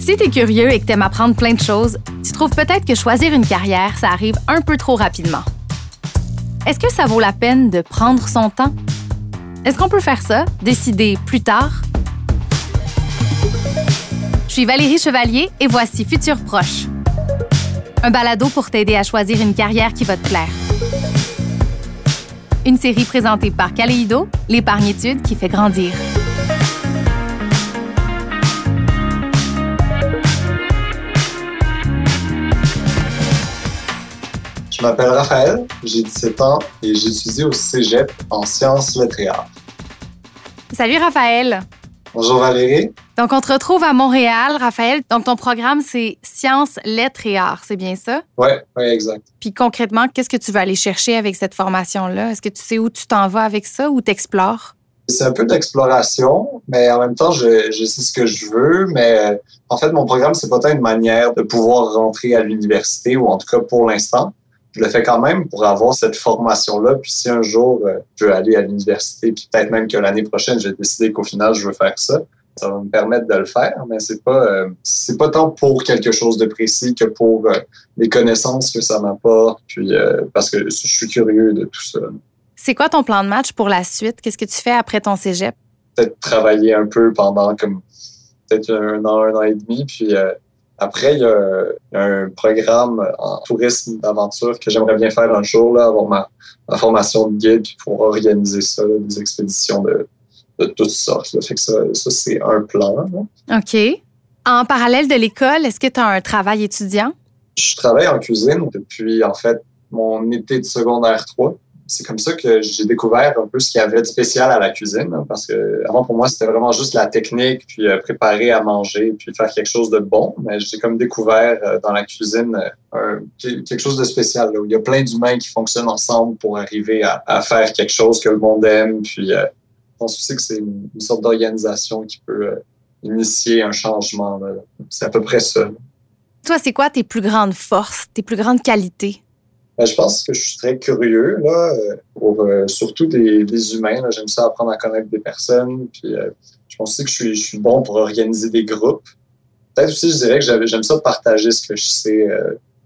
Si tu es curieux et que tu aimes apprendre plein de choses, tu trouves peut-être que choisir une carrière, ça arrive un peu trop rapidement. Est-ce que ça vaut la peine de prendre son temps? Est-ce qu'on peut faire ça, décider plus tard? Je suis Valérie Chevalier et voici Futur Proche. Un balado pour t'aider à choisir une carrière qui va te plaire. Une série présentée par Caléido, l'épargne-étude qui fait grandir. Je m'appelle Raphaël, j'ai 17 ans et j'étudie au cégep en sciences, lettres et arts. Salut Raphaël. Bonjour Valérie. Donc, on te retrouve à Montréal, Raphaël. Donc, ton programme, c'est sciences, lettres et arts, c'est bien ça? Oui, ouais, exact. Puis concrètement, qu'est-ce que tu vas aller chercher avec cette formation-là? Est-ce que tu sais où tu t'en vas avec ça ou t'explores? C'est un peu d'exploration, mais en même temps, je, je, sais ce que je veux. Mais en fait, mon programme, c'est pas tant une manière de pouvoir rentrer à l'université, ou en tout cas pour l'instant je le fais quand même pour avoir cette formation-là. Puis si un jour euh, je veux aller à l'université, puis peut-être même que l'année prochaine, j'ai décidé qu'au final, je veux faire ça, ça va me permettre de le faire, mais c'est pas euh, c'est pas tant pour quelque chose de précis que pour euh, les connaissances que ça m'apporte, puis parce que je suis curieux de tout ça. C'est quoi ton plan de match pour la suite? Qu'est-ce que tu fais après ton cégep? Peut-être travailler un peu pendant comme peut-être un an, un an et demi, puis après, il y, a, un programme en tourisme d'aventure que j'aimerais bien faire un jour, là, avoir ma, formation de guide pour organiser ça, des expéditions de, toutes sortes. Fait que ça, ça c'est un plan. OK. En parallèle de l'école, est-ce que tu as un travail étudiant? Je travaille en cuisine depuis, en fait, mon été de secondaire 3 c'est comme ça que j'ai découvert un peu ce qu'il y avait de spécial à la cuisine. Parce que avant, pour moi, c'était vraiment juste la technique, puis euh, préparer à manger, puis faire quelque chose de bon. Mais j'ai comme découvert euh, dans la cuisine euh, quelque chose de spécial, où il y a plein d'humains qui fonctionnent ensemble pour arriver à, faire quelque chose que le monde aime. Puis je pense aussi que c'est une, sorte d'organisation qui peut initier un changement. C'est à peu près ça. Toi, c'est quoi tes plus grandes forces, tes plus grandes qualités? Ben, je pense que je suis très curieux, là, euh, pour euh, surtout des, des humains. J'aime ça apprendre à connaître des personnes. Puis, euh, je pense aussi que je suis, je suis, bon pour organiser des groupes. Peut-être aussi, je dirais que j'aime ça partager ce que je sais,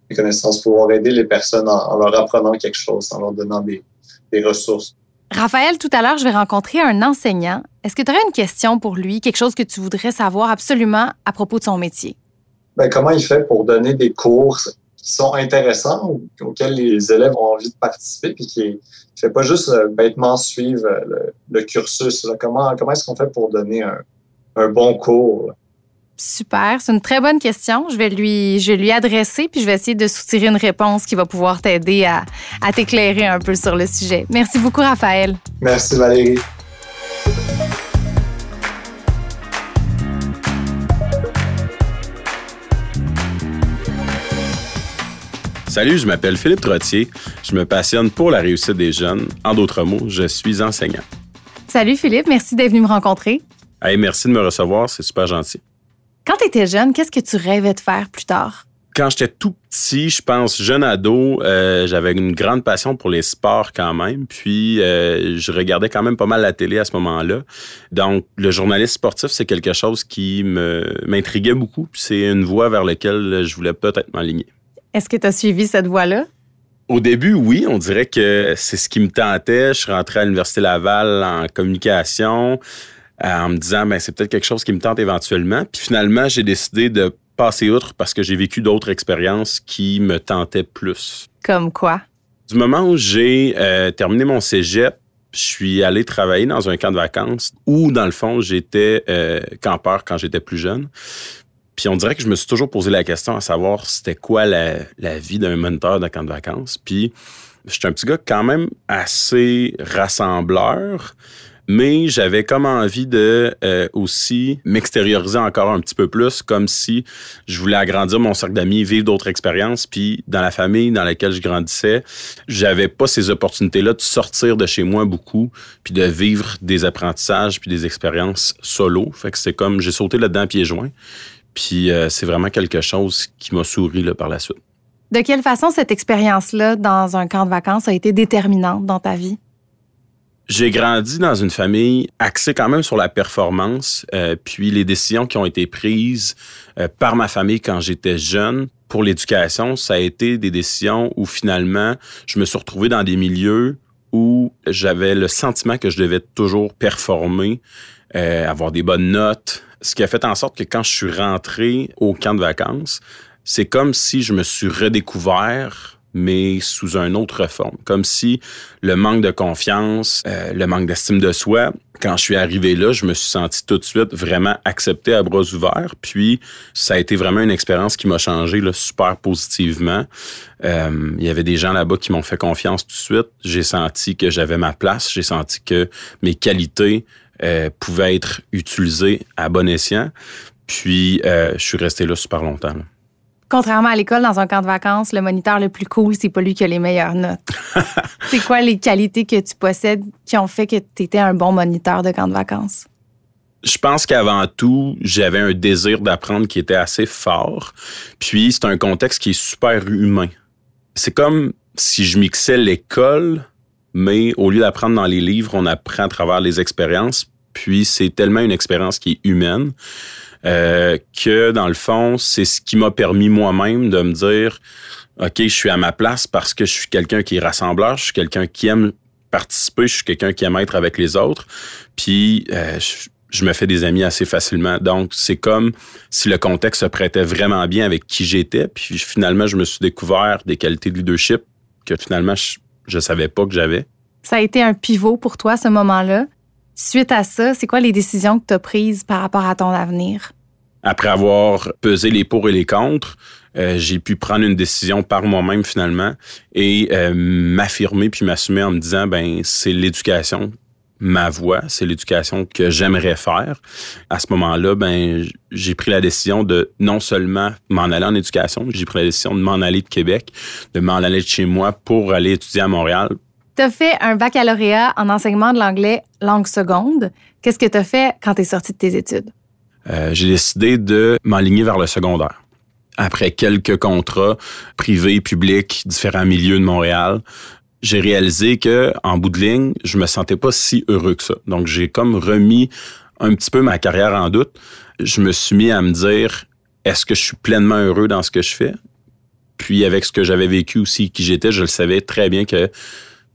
les connaissances, pouvoir aider les personnes en, leur apprenant quelque chose, en leur donnant des, des ressources. Raphaël, tout à l'heure, je vais rencontrer un enseignant. Est-ce que tu aurais une question pour lui, quelque chose que tu voudrais savoir absolument à propos de son métier? Ben, comment il fait pour donner des cours qui sont intéressants, auxquels les élèves ont envie de participer, puis qui ne fait pas juste euh, bêtement suivre euh, le, cursus. Comment, comment est-ce qu'on fait pour donner un, un bon cours? Super, c'est une très bonne question. Je vais lui, je vais lui adresser, puis je vais essayer de soutirer une réponse qui va pouvoir t'aider à, à t'éclairer un peu sur le sujet. Merci beaucoup, Raphaël. Merci, Valérie. Salut, je m'appelle Philippe Trottier. Je me passionne pour la réussite des jeunes. En d'autres mots, je suis enseignant. Salut Philippe, merci d'être venu me rencontrer. Hey, merci de me recevoir, c'est super gentil. Quand tu étais jeune, qu'est-ce que tu rêvais de faire plus tard? Quand j'étais tout petit, je pense jeune ado, euh, j'avais une grande passion pour les sports quand même. Puis euh, je regardais quand même pas mal la télé à ce moment-là. Donc le journaliste sportif, c'est quelque chose qui me m'intriguait beaucoup. C'est une voie vers laquelle je voulais peut-être m'aligner. Est-ce que tu as suivi cette voie-là? Au début, oui, on dirait que c'est ce qui me tentait. Je suis rentré à l'Université Laval en communication euh, en me disant, ben, c'est peut-être quelque chose qui me tente éventuellement. Puis finalement, j'ai décidé de passer outre parce que j'ai vécu d'autres expériences qui me tentaient plus. Comme quoi? Du moment où j'ai euh, terminé mon cégep, je suis allé travailler dans un camp de vacances où, dans le fond, j'étais euh, campeur quand j'étais plus jeune. Puis on dirait que je me suis toujours posé la question à savoir c'était quoi la, la vie d'un moniteur de camp de vacances. Puis je suis un petit gars quand même assez rassembleur, mais j'avais comme envie de euh, aussi m'extérioriser encore un petit peu plus, comme si je voulais agrandir mon cercle d'amis, vivre d'autres expériences. Puis dans la famille dans laquelle je grandissais, j'avais pas ces opportunités-là de sortir de chez moi beaucoup, puis de vivre des apprentissages puis des expériences solo. Fait que c'est comme j'ai sauté là-dedans pieds joints. Puis euh, c'est vraiment quelque chose qui m'a souri là, par la suite. De quelle façon cette expérience-là dans un camp de vacances a été déterminante dans ta vie? J'ai grandi dans une famille axée quand même sur la performance, euh, puis les décisions qui ont été prises euh, par ma famille quand j'étais jeune pour l'éducation, ça a été des décisions où finalement je me suis retrouvé dans des milieux où j'avais le sentiment que je devais toujours performer, euh, avoir des bonnes notes, ce qui a fait en sorte que quand je suis rentré au camp de vacances, c'est comme si je me suis redécouvert mais sous un autre forme. Comme si le manque de confiance, euh, le manque d'estime de soi, quand je suis arrivé là, je me suis senti tout de suite vraiment accepté à bras ouverts. Puis ça a été vraiment une expérience qui m'a changé là, super positivement. Euh, il y avait des gens là-bas qui m'ont fait confiance tout de suite. J'ai senti que j'avais ma place. J'ai senti que mes qualités euh, pouvaient être utilisées à bon escient. Puis je suis resté là super longtemps. Contrairement à l'école, dans un camp de vacances, le moniteur le plus cool, c'est pas lui qui a les meilleures notes. c'est quoi les qualités que tu possèdes qui ont fait que tu étais un bon moniteur de camp de vacances? Je pense qu'avant tout, j'avais un désir d'apprendre qui était assez fort. Puis c'est un contexte qui est super humain. C'est comme si je mixais l'école, mais au lieu d'apprendre dans les livres, on apprend à travers les expériences. Puis c'est tellement une expérience qui est humaine euh, que dans le fond, c'est ce qui m'a permis moi-même de me dire, OK, je suis à ma place parce que je suis quelqu'un qui est rassembleur, je suis quelqu'un qui aime participer, je suis quelqu'un qui aime être avec les autres, puis euh, je, me fais des amis assez facilement. Donc, c'est comme si le contexte se prêtait vraiment bien avec qui j'étais, puis finalement, je me suis découvert des qualités de leadership que finalement, je ne savais pas que j'avais. Ça a été un pivot pour toi, ce moment-là. Suite à ça, c'est quoi les décisions que tu as prises par rapport à ton avenir? Après avoir pesé les pour et les contre, euh, j'ai pu prendre une décision par moi-même finalement et euh, m'affirmer puis m'assumer en me disant ben c'est l'éducation ma voie, c'est l'éducation que j'aimerais faire. À ce moment-là, ben j'ai pris la décision de non seulement m'en aller en éducation, j'ai pris la décision de m'en aller de Québec, de m'en aller de chez moi pour aller étudier à Montréal tu as fait un baccalauréat en enseignement de l'anglais langue seconde. Qu'est-ce que tu as fait quand tu es sorti de tes études? Euh, j'ai décidé de m'aligner vers le secondaire. Après quelques contrats privés, publics, différents milieux de Montréal, j'ai réalisé que en bout de ligne, je me sentais pas si heureux que ça. Donc j'ai comme remis un petit peu ma carrière en doute. Je me suis mis à me dire est-ce que je suis pleinement heureux dans ce que je fais? Puis avec ce que j'avais vécu aussi, qui j'étais, je le savais très bien que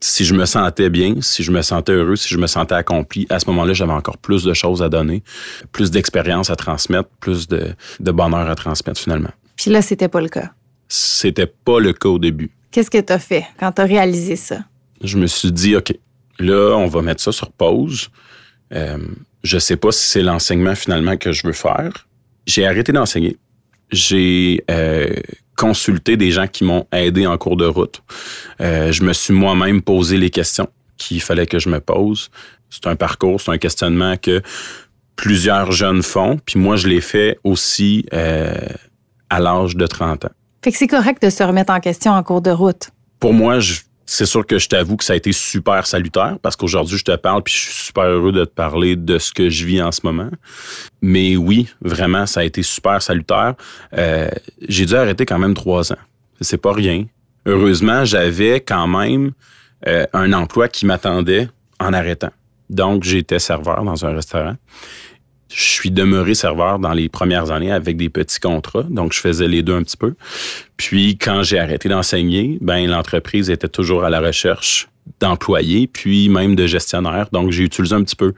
si je me sentais bien, si je me sentais heureux, si je me sentais accompli, à ce moment-là, j'avais encore plus de choses à donner, plus d'expérience à transmettre, plus de, bonheur à transmettre finalement. Puis là, c'était pas le cas. C'était pas le cas au début. Qu'est-ce que tu as fait quand tu as réalisé ça? Je me suis dit, OK, là, on va mettre ça sur pause. Euh, je sais pas si c'est l'enseignement finalement que je veux faire. J'ai arrêté d'enseigner. J'ai euh, consulter des gens qui m'ont aidé en cours de route. Euh, je me suis moi-même posé les questions qu'il fallait que je me pose. C'est un parcours, c'est un questionnement que plusieurs jeunes font, puis moi je l'ai fait aussi euh, à l'âge de 30 ans. Que c'est correct de se remettre en question en cours de route. Pour moi, c'est sûr que je t'avoue que ça a été super salutaire parce qu'aujourd'hui, je te parle puis je suis super heureux de te parler de ce que je vis en ce moment. Mais oui, vraiment, ça a été super salutaire. Euh, j'ai dû arrêter quand même trois ans. C'est pas rien. Heureusement, j'avais quand même euh, un emploi qui m'attendait en arrêtant. Donc, j'étais serveur dans un restaurant. Je suis demeuré serveur dans les premières années avec des petits contrats, donc je faisais les deux un petit peu. Puis quand j'ai arrêté d'enseigner, ben l'entreprise était toujours à la recherche d'employés, puis même de gestionnaires. Donc j'ai utilisé un petit peu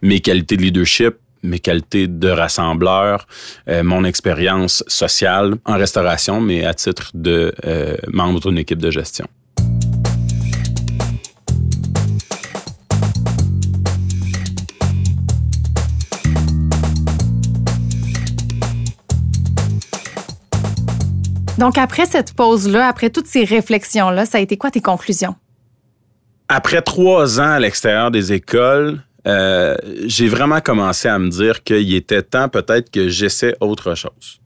mes qualités de leadership, mes qualités de rassembleur, euh, mon expérience sociale en restauration, mais à titre de euh, membre d'une équipe de gestion. Donc, après cette pause-là, après toutes ces réflexions-là, ça a été quoi tes conclusions? Après trois ans à l'extérieur des écoles, euh, j'ai vraiment commencé à me dire qu'il était temps peut-être que j'essaie autre chose.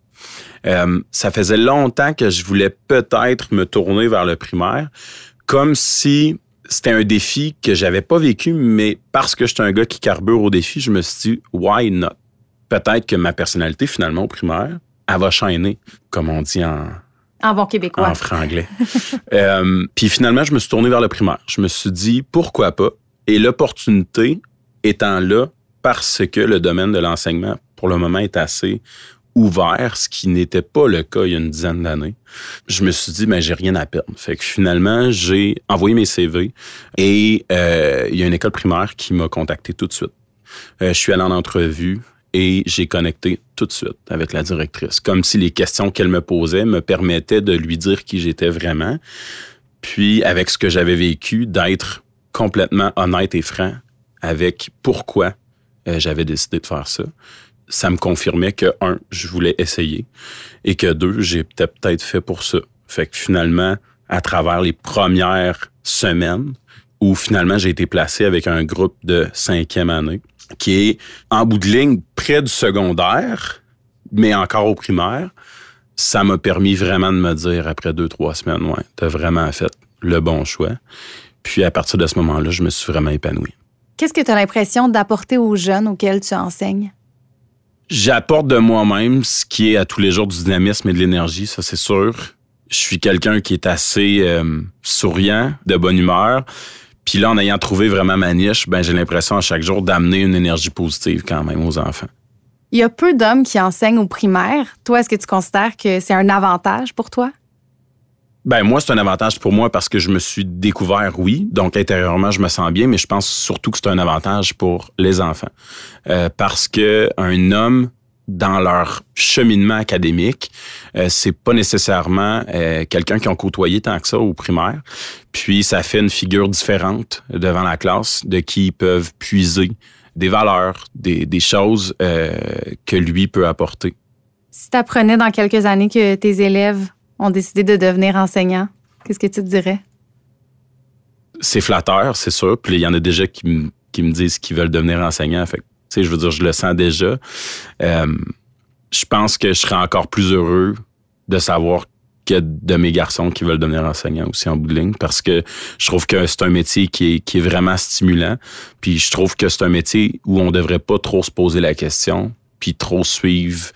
Euh, ça faisait longtemps que je voulais peut-être me tourner vers le primaire, comme si c'était un défi que j'avais pas vécu, mais parce que j'étais un gars qui carbure au défi, je me suis dit, why not? Peut-être que ma personnalité, finalement, au primaire, elle va chaîner, comme on dit en, en bon québécois. En franglais. euh, puis finalement, je me suis tourné vers le primaire. Je me suis dit, pourquoi pas? Et l'opportunité étant là parce que le domaine de l'enseignement, pour le moment, est assez ouvert, ce qui n'était pas le cas il y a une dizaine d'années. Je me suis dit, mais ben, j'ai rien à perdre. Fait que finalement, j'ai envoyé mes CV et euh, il y a une école primaire qui m'a contacté tout de suite. Euh, je suis allé en entrevue et j'ai connecté tout de suite avec la directrice, comme si les questions qu'elle me posait me permettaient de lui dire qui j'étais vraiment, puis avec ce que j'avais vécu, d'être complètement honnête et franc avec pourquoi euh, j'avais décidé de faire ça. Ça me confirmait que, un, je voulais essayer et que, deux, j'ai peut-être fait pour ça. Fait que finalement, à travers les premières semaines où finalement j'ai été placé avec un groupe de cinquième année, qui est en bout de ligne près du secondaire, mais encore au primaire, ça m'a permis vraiment de me dire après deux, trois semaines, ouais, t'as vraiment fait le bon choix. Puis à partir de ce moment-là, je me suis vraiment épanoui. Qu'est-ce que tu as l'impression d'apporter aux jeunes auxquels tu enseignes? J'apporte de moi-même ce qui est à tous les jours du dynamisme et de l'énergie, ça c'est sûr. Je suis quelqu'un qui est assez euh, souriant, de bonne humeur. Puis là, en ayant trouvé vraiment ma niche, ben, j'ai l'impression à chaque jour d'amener une énergie positive quand même aux enfants. Il y a peu d'hommes qui enseignent au primaire. Toi, est-ce que tu considères que c'est un avantage pour toi? Ben moi, c'est un avantage pour moi parce que je me suis découvert, oui. Donc intérieurement, je me sens bien, mais je pense surtout que c'est un avantage pour les enfants. Euh, parce que un homme dans leur cheminement académique, euh, c'est pas nécessairement euh, quelqu'un qui ont côtoyé tant que ça au primaire. Puis ça fait une figure différente devant la classe de qui ils peuvent puiser des valeurs, des, des choses euh, que lui peut apporter. Si tu apprenais dans quelques années que tes élèves ont décidé de devenir enseignants, qu'est-ce que tu te dirais? C'est flatteur, c'est sûr. Puis il y en a déjà qui, me, qui me disent qu'ils veulent devenir enseignants. Fait sais, je veux dire, je le sens déjà. Euh, je pense que je serais encore plus heureux de savoir que de mes garçons qui veulent devenir enseignants aussi en bout de ligne parce que je trouve que c'est un métier qui est, qui est vraiment stimulant. Puis je trouve que c'est un métier où on devrait pas trop se poser la question puis trop suivre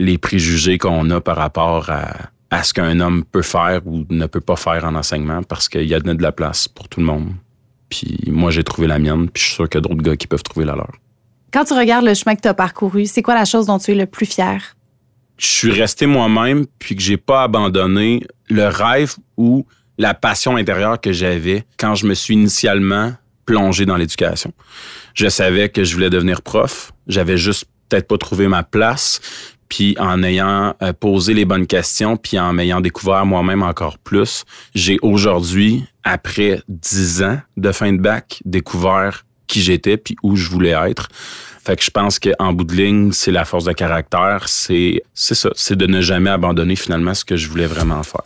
les préjugés qu'on a par rapport à, à ce qu'un homme peut faire ou ne peut pas faire en enseignement parce qu'il y a de la place pour tout le monde. Puis moi, j'ai trouvé la mienne, puis je suis sûr qu'il y a d'autres gars qui peuvent trouver la leur. Quand tu regardes le chemin que tu as parcouru, c'est quoi la chose dont tu es le plus fier? Je suis resté moi-même, puis que j'ai pas abandonné le rêve ou la passion intérieure que j'avais quand je me suis initialement plongé dans l'éducation. Je savais que je voulais devenir prof. J'avais juste peut-être pas trouvé ma place. Puis en ayant euh, posé les bonnes questions, puis en m'ayant découvert moi-même encore plus, j'ai aujourd'hui, après dix ans de fin de bac, découvert qui j'étais puis où je voulais être. Fait que je pense qu'en bout de ligne, c'est la force de caractère, c'est ça, c'est de ne jamais abandonner finalement ce que je voulais vraiment faire.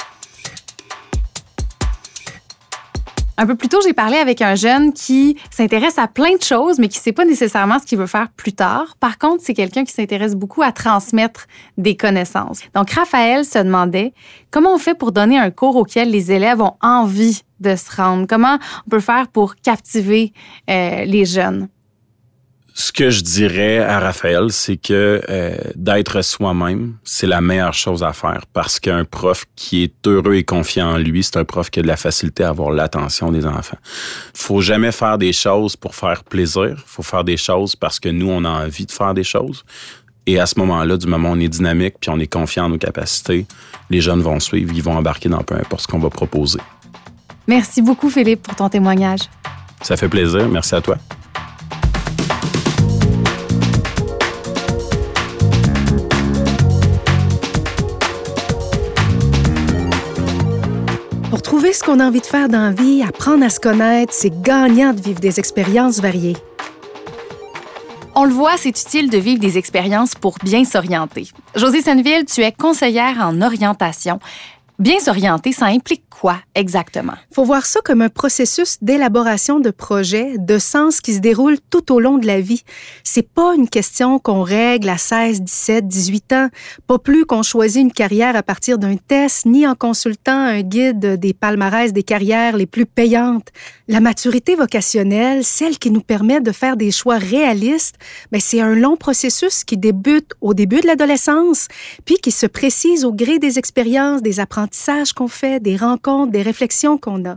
Un peu plus tôt, j'ai parlé avec un jeune qui s'intéresse à plein de choses, mais qui ne sait pas nécessairement ce qu'il veut faire plus tard. Par contre, c'est quelqu'un qui s'intéresse beaucoup à transmettre des connaissances. Donc, Raphaël se demandait comment on fait pour donner un cours auquel les élèves ont envie de se rendre? Comment on peut faire pour captiver euh, les jeunes? Ce que je dirais à Raphaël, c'est que euh, d'être soi-même, c'est la meilleure chose à faire parce qu'un prof qui est heureux et confiant en lui, c'est un prof qui a de la facilité à avoir l'attention des enfants. Faut jamais faire des choses pour faire plaisir. Faut faire des choses parce que nous, on a envie de faire des choses. Et à ce moment-là, du moment où on est dynamique puis on est confiant en nos capacités, les jeunes vont suivre, ils vont embarquer dans peu importe ce qu'on va proposer. Merci beaucoup, Philippe, pour ton témoignage. Ça fait plaisir. Merci à toi. Ce qu'on a envie de faire dans la vie, apprendre à se connaître, c'est gagnant de vivre des expériences variées. On le voit, c'est utile de vivre des expériences pour bien s'orienter. Josée Senneville, tu es conseillère en orientation. Bien s'orienter, ça implique quoi exactement? faut voir ça comme un processus d'élaboration de projets, de sens qui se déroule tout au long de la vie. C'est pas une question qu'on règle à 16, 17, 18 ans, pas plus qu'on choisit une carrière à partir d'un test, ni en consultant un guide des palmarès des carrières les plus payantes. La maturité vocationnelle, celle qui nous permet de faire des choix réalistes, ben c'est un long processus qui débute au début de l'adolescence, puis qui se précise au gré des expériences, des apprentissages qu'on fait, des rencontres des réflexions qu'on a.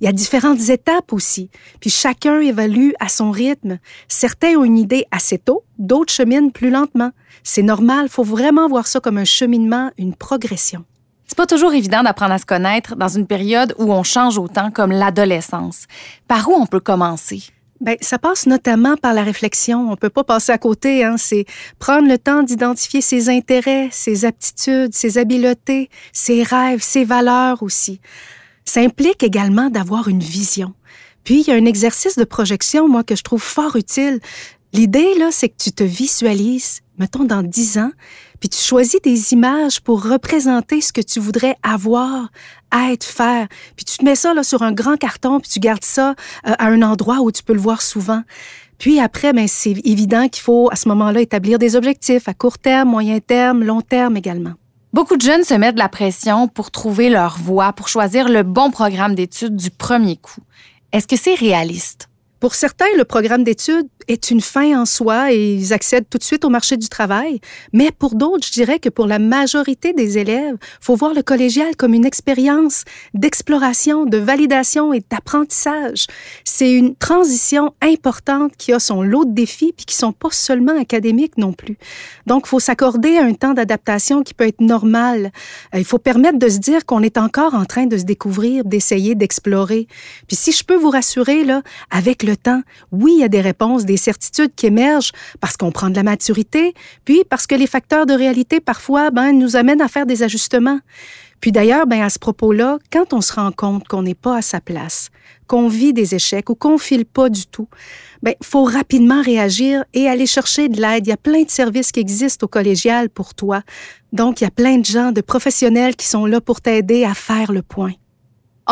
Il y a différentes étapes aussi, puis chacun évalue à son rythme. Certains ont une idée assez tôt, d'autres cheminent plus lentement. C'est normal, faut vraiment voir ça comme un cheminement, une progression. C'est pas toujours évident d'apprendre à se connaître dans une période où on change autant comme l'adolescence. Par où on peut commencer? Bien, ça passe notamment par la réflexion. On peut pas passer à côté. Hein? C'est prendre le temps d'identifier ses intérêts, ses aptitudes, ses habiletés, ses rêves, ses valeurs aussi. Ça implique également d'avoir une vision. Puis, il y a un exercice de projection, moi, que je trouve fort utile. L'idée, là, c'est que tu te visualises, mettons, dans dix ans, puis tu choisis des images pour représenter ce que tu voudrais avoir, être, faire. Puis tu te mets ça là, sur un grand carton, puis tu gardes ça euh, à un endroit où tu peux le voir souvent. Puis après, ben, c'est évident qu'il faut à ce moment-là établir des objectifs à court terme, moyen terme, long terme également. Beaucoup de jeunes se mettent de la pression pour trouver leur voie, pour choisir le bon programme d'études du premier coup. Est-ce que c'est réaliste? Pour certains, le programme d'études est une fin en soi et ils accèdent tout de suite au marché du travail. Mais pour d'autres, je dirais que pour la majorité des élèves, faut voir le collégial comme une expérience d'exploration, de validation et d'apprentissage. C'est une transition importante qui a son lot de défis puis qui sont pas seulement académiques non plus. Donc, faut s'accorder un temps d'adaptation qui peut être normal. Euh, il faut permettre de se dire qu'on est encore en train de se découvrir, d'essayer, d'explorer. Puis si je peux vous rassurer, là, avec le temps. Oui, il y a des réponses, des certitudes qui émergent parce qu'on prend de la maturité, puis parce que les facteurs de réalité, parfois, ben, nous amènent à faire des ajustements. Puis d'ailleurs, ben, à ce propos-là, quand on se rend compte qu'on n'est pas à sa place, qu'on vit des échecs ou qu'on file pas du tout, ben, faut rapidement réagir et aller chercher de l'aide. Il y a plein de services qui existent au collégial pour toi. Donc, il y a plein de gens, de professionnels qui sont là pour t'aider à faire le point.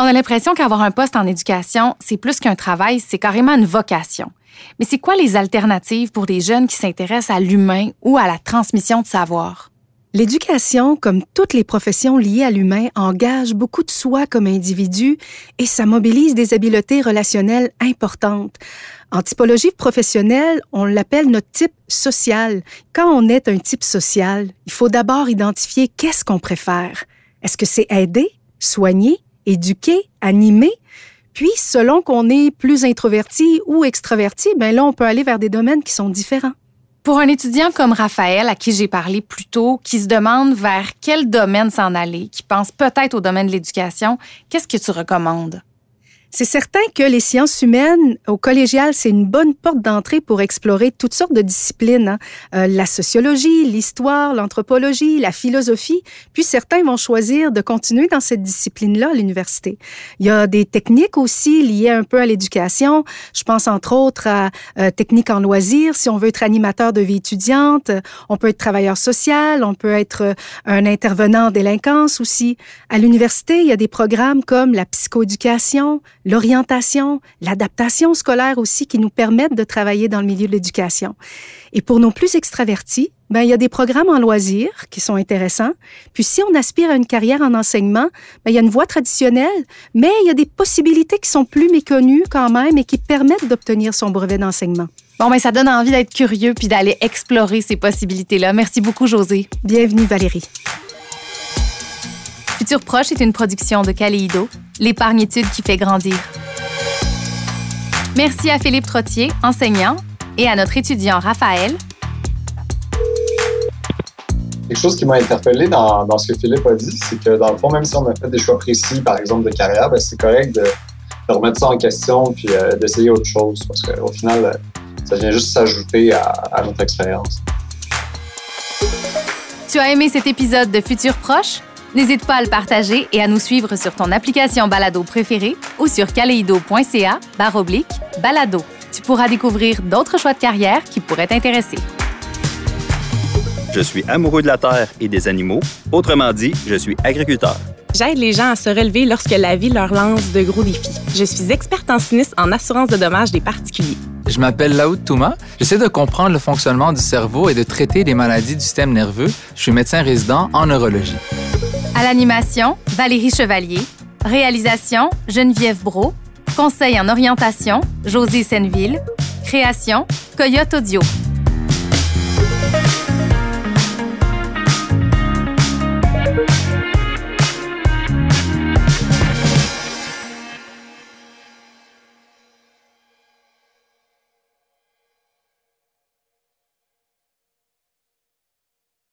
On a l'impression qu'avoir un poste en éducation, c'est plus qu'un travail, c'est carrément une vocation. Mais c'est quoi les alternatives pour des jeunes qui s'intéressent à l'humain ou à la transmission de savoir? L'éducation, comme toutes les professions liées à l'humain, engage beaucoup de soi comme individu et ça mobilise des habiletés relationnelles importantes. En typologie professionnelle, on l'appelle notre type social. Quand on est un type social, il faut d'abord identifier qu'est-ce qu'on préfère. Est-ce que c'est aider, soigner, éduquer, animer. Puis, selon qu'on est plus introverti ou extraverti, ben là, on peut aller vers des domaines qui sont différents. Pour un étudiant comme Raphaël, à qui j'ai parlé plus tôt, qui se demande vers quel domaine s'en aller, qui pense peut-être au domaine de l'éducation, qu'est-ce que tu recommandes? C'est certain que les sciences humaines au collégial, c'est une bonne porte d'entrée pour explorer toutes sortes de disciplines. Hein. Euh, la sociologie, l'histoire, l'anthropologie, la philosophie. Puis certains vont choisir de continuer dans cette discipline-là à l'université. Il y a des techniques aussi liées un peu à l'éducation. Je pense entre autres à euh, techniques en loisirs. Si on veut être animateur de vie étudiante, on peut être travailleur social, on peut être euh, un intervenant en délinquance aussi. À l'université, il y a des programmes comme la psychoéducation, l'orientation, l'adaptation scolaire aussi qui nous permettent de travailler dans le milieu de l'éducation. Et pour nos plus extravertis, ben, il y a des programmes en loisirs qui sont intéressants. Puis si on aspire à une carrière en enseignement, ben, il y a une voie traditionnelle, mais il y a des possibilités qui sont plus méconnues quand même et qui permettent d'obtenir son brevet d'enseignement. Bon, ben, ça donne envie d'être curieux puis d'aller explorer ces possibilités-là. Merci beaucoup, José. Bienvenue, Valérie. Futur Proche est une production de Caléido, l'épargne-étude qui fait grandir. Merci à Philippe Trottier, enseignant, et à notre étudiant Raphaël. Quelque chose qui m'a interpellé dans, ce que Philippe a dit, c'est que dans le fond, même si on a fait des choix précis, par exemple de carrière, ben, c'est correct de, remettre ça en question puis euh, d'essayer autre chose parce qu'au final, euh, ça vient juste s'ajouter à, à notre expérience. Tu as aimé cet épisode de Futur Proche? N'hésite pas à le partager et à nous suivre sur ton application balado préférée ou sur kaleido.ca oblique balado. Tu pourras découvrir d'autres choix de carrière qui pourraient t'intéresser. Je suis amoureux de la terre et des animaux. Autrement dit, je suis agriculteur. J'aide les gens à se relever lorsque la vie leur lance de gros défis. Je suis experte en sinistre en assurance de dommages des particuliers. Je m'appelle Laoud Touma. J'essaie de comprendre le fonctionnement du cerveau et de traiter des maladies du système nerveux. Je suis médecin résident en neurologie. À l'animation, Valérie Chevalier. Réalisation, Geneviève Bro. Conseil en orientation, José Senneville. Création, Coyote Audio.